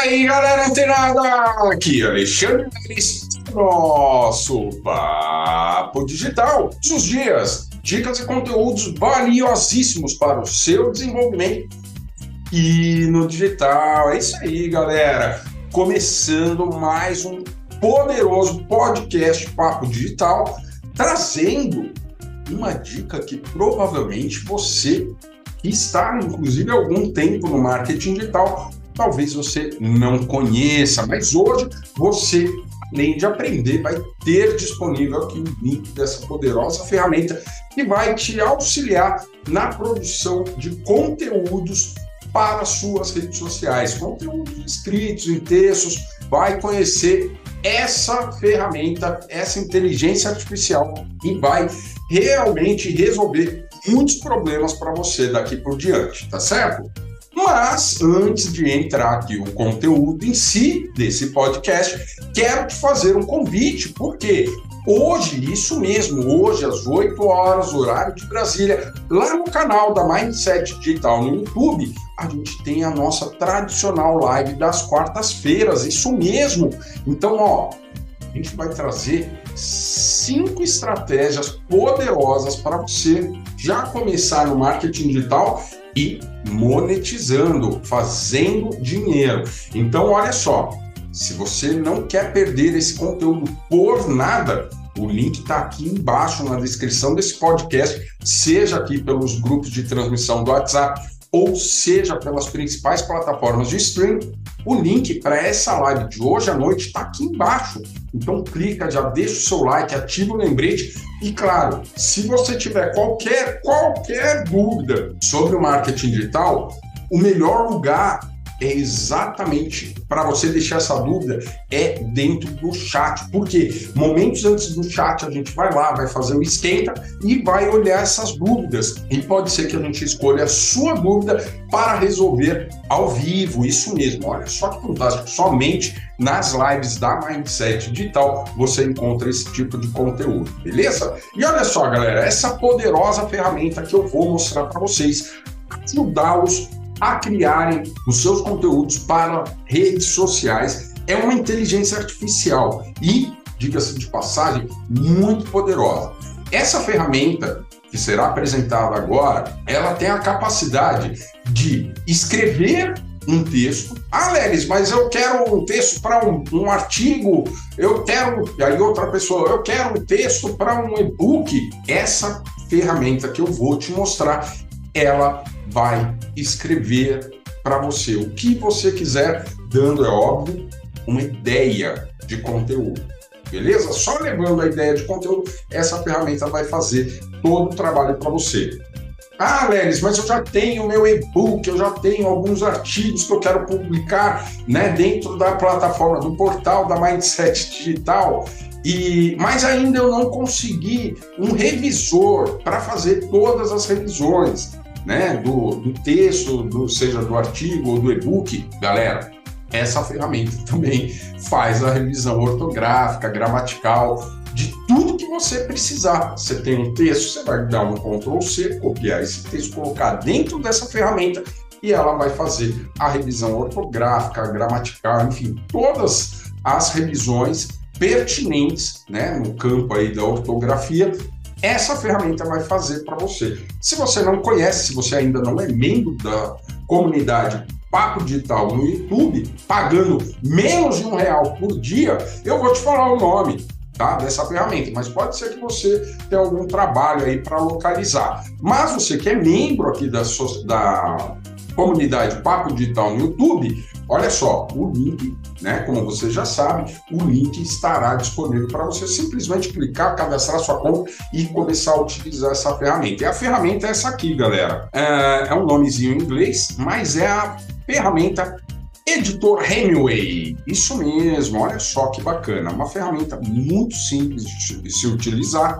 aí, galera antenada! Aqui, Alexandre nosso Papo Digital. Todos os dias, dicas e conteúdos valiosíssimos para o seu desenvolvimento e no digital. É isso aí, galera. Começando mais um poderoso podcast Papo Digital, trazendo uma dica que provavelmente você que está, inclusive, algum tempo no marketing digital, talvez você não conheça, mas hoje você, além de aprender, vai ter disponível aqui o link dessa poderosa ferramenta que vai te auxiliar na produção de conteúdos para suas redes sociais, conteúdos escritos em textos, vai conhecer essa ferramenta, essa inteligência artificial e vai realmente resolver muitos problemas para você daqui por diante, tá certo? Mas antes de entrar aqui o conteúdo em si desse podcast, quero te fazer um convite, porque hoje, isso mesmo, hoje às 8 horas, horário de Brasília, lá no canal da Mindset Digital no YouTube, a gente tem a nossa tradicional live das quartas-feiras, isso mesmo. Então, ó, a gente vai trazer cinco estratégias poderosas para você já começar no marketing digital e monetizando, fazendo dinheiro. Então, olha só, se você não quer perder esse conteúdo por nada, o link está aqui embaixo na descrição desse podcast, seja aqui pelos grupos de transmissão do WhatsApp ou seja pelas principais plataformas de streaming, o link para essa live de hoje à noite está aqui embaixo. Então clica, já deixa o seu like, ativa o lembrete e claro, se você tiver qualquer qualquer dúvida sobre o marketing digital, o melhor lugar é exatamente para você deixar essa dúvida é dentro do chat. Porque momentos antes do chat a gente vai lá, vai fazer o esquenta e vai olhar essas dúvidas. E pode ser que a gente escolha a sua dúvida para resolver ao vivo. Isso mesmo. Olha só que fantástico. Somente nas lives da Mindset Digital você encontra esse tipo de conteúdo, beleza? E olha só, galera, essa poderosa ferramenta que eu vou mostrar para vocês ajudá-los a criarem os seus conteúdos para redes sociais. É uma inteligência artificial e, diga-se de passagem, muito poderosa. Essa ferramenta que será apresentada agora, ela tem a capacidade de escrever um texto. Ah, Lelis, mas eu quero um texto para um, um, artigo, eu quero. Aí outra pessoa, eu quero um texto para um e-book. Essa ferramenta que eu vou te mostrar, ela vai escrever para você o que você quiser, dando, é óbvio, uma ideia de conteúdo. Beleza? Só levando a ideia de conteúdo, essa ferramenta vai fazer todo o trabalho para você. Ah, Lelis, mas eu já tenho meu e-book, eu já tenho alguns artigos que eu quero publicar né, dentro da plataforma, do portal da Mindset Digital. E, mas ainda eu não consegui um revisor para fazer todas as revisões né, do, do texto, do, seja do artigo ou do e-book, galera, essa ferramenta também faz a revisão ortográfica, gramatical, de tudo que você precisar. Você tem um texto, você vai dar um Ctrl C, copiar esse texto, colocar dentro dessa ferramenta e ela vai fazer a revisão ortográfica, gramatical, enfim, todas as revisões pertinentes, né, no campo aí da ortografia essa ferramenta vai fazer para você. Se você não conhece, se você ainda não é membro da comunidade Papo Digital no YouTube, pagando menos de um real por dia, eu vou te falar o nome. Tá, dessa ferramenta, mas pode ser que você tenha algum trabalho aí para localizar. Mas você que é membro aqui da, da comunidade Papo Digital no YouTube, Olha só, o link, né, como você já sabe, o link estará disponível para você simplesmente clicar, cadastrar sua conta e começar a utilizar essa ferramenta. E a ferramenta é essa aqui, galera. É, é um nomezinho em inglês, mas é a ferramenta Editor Hemingway. Isso mesmo, olha só que bacana. Uma ferramenta muito simples de se utilizar,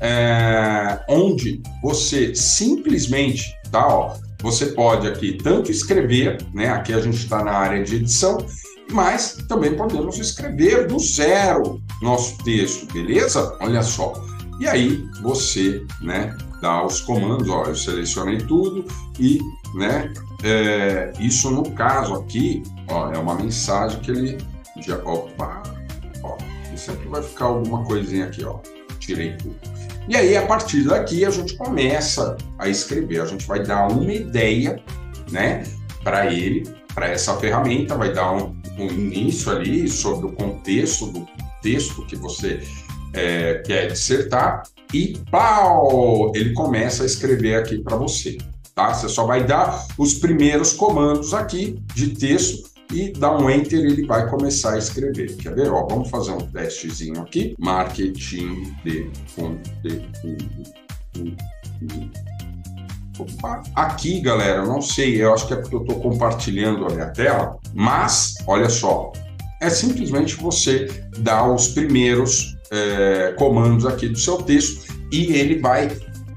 é, onde você simplesmente, tá, ó, você pode aqui tanto escrever, né? Aqui a gente está na área de edição, mas também podemos escrever do zero nosso texto, beleza? Olha só. E aí você, né, dá os comandos, ó, eu selecionei tudo e, né, é, isso no caso aqui, ó, é uma mensagem que ele já, opa, ó, sempre vai ficar alguma coisinha aqui, ó, tirei tudo. E aí, a partir daqui, a gente começa a escrever, a gente vai dar uma ideia, né, para ele, para essa ferramenta, vai dar um, um início ali sobre o contexto do texto que você é, quer dissertar. E pau, ele começa a escrever aqui para você, tá? Você só vai dar os primeiros comandos aqui de texto e dá um enter ele vai começar a escrever. Quer ver? Ó, vamos fazer um testezinho aqui. Marketing de conteúdo. Opa. Aqui, galera, não sei, eu acho que é porque eu estou compartilhando a minha tela, mas olha só, é simplesmente você dar os primeiros é, comandos aqui do seu texto e ele vai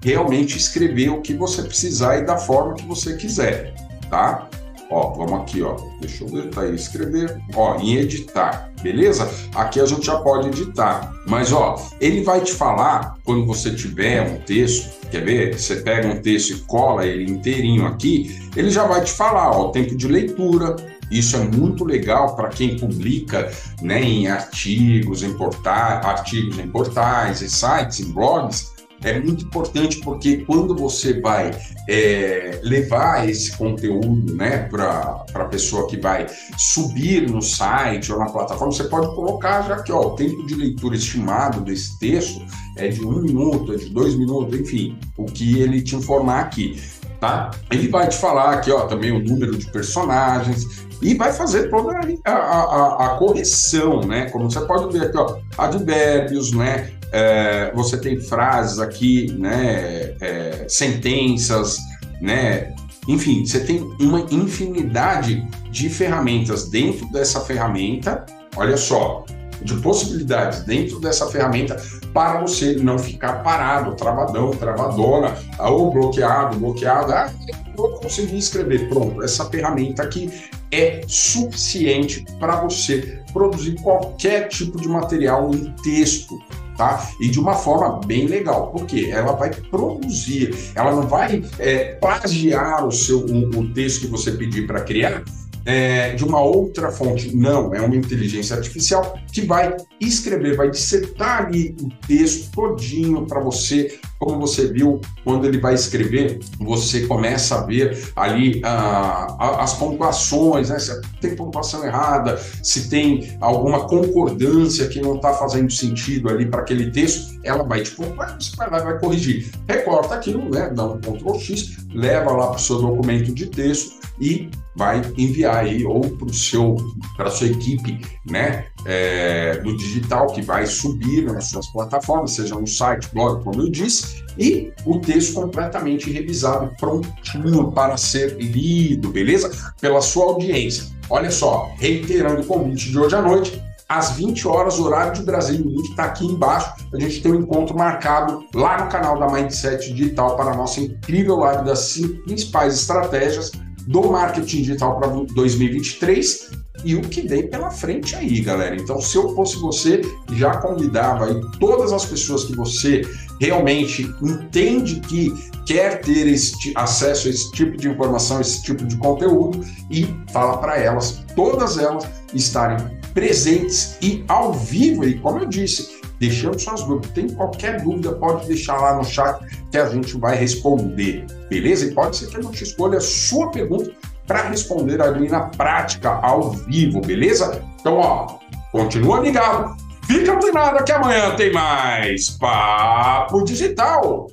realmente escrever o que você precisar e da forma que você quiser, tá? Ó, vamos aqui, ó. Deixa eu tá aí, escrever. Ó, em editar, beleza? Aqui a gente já pode editar. Mas, ó, ele vai te falar, quando você tiver um texto, quer ver? Você pega um texto e cola ele inteirinho aqui, ele já vai te falar, ó, tempo de leitura, isso é muito legal para quem publica né, em artigos, em portais, artigos em portais, em sites, em blogs. É muito importante porque quando você vai é, levar esse conteúdo né, para a pessoa que vai subir no site ou na plataforma, você pode colocar já que ó, o tempo de leitura estimado desse texto é de um minuto, é de dois minutos, enfim, o que ele te informar aqui. Tá? Ele vai te falar aqui ó, também o número de personagens, e vai fazer toda a, a, a, correção, né? Como você pode ver aqui, ó, advérbios, né? É, você tem frases aqui, né? É, sentenças, né? Enfim, você tem uma infinidade de ferramentas dentro dessa ferramenta. Olha só, de possibilidades dentro dessa ferramenta para você não ficar parado, travadão, travadona, ou bloqueado, bloqueado. Ah, vou conseguir escrever. Pronto, essa ferramenta aqui é suficiente para você produzir qualquer tipo de material em texto. Tá? E de uma forma bem legal, porque ela vai produzir, ela não vai é, plagiar o seu o, o texto que você pedir para criar, é, de uma outra fonte. Não, é uma inteligência artificial que vai escrever, vai dissertar ali o texto todinho para você. Como você viu, quando ele vai escrever, você começa a ver ali ah, as pontuações, né? se tem pontuação errada, se tem alguma concordância que não está fazendo sentido ali para aquele texto, ela vai tipo, você vai, vai, vai corrigir. Recorta aquilo, né? dá um Ctrl X, leva lá para o seu documento de texto e vai enviar aí ou para seu para sua equipe né é, do digital que vai subir nas suas plataformas seja no site blog como eu disse e o texto completamente revisado prontinho para ser lido beleza pela sua audiência olha só reiterando o convite de hoje à noite às 20 horas, horário de Brasília. O link está aqui embaixo. A gente tem um encontro marcado lá no canal da Mindset Digital para a nossa incrível live das cinco principais estratégias do marketing digital para 2023 e o que vem pela frente aí, galera. Então, se eu fosse você, já convidava aí todas as pessoas que você realmente entende que quer ter esse acesso a esse tipo de informação, esse tipo de conteúdo e fala para elas, todas elas estarem presentes e ao vivo e como eu disse, deixando suas dúvidas. Tem qualquer dúvida, pode deixar lá no chat que a gente vai responder, beleza? E pode ser que a gente escolha a sua pergunta para responder ali na prática, ao vivo, beleza? Então, ó, continua ligado, fica antenado que amanhã tem mais Papo Digital.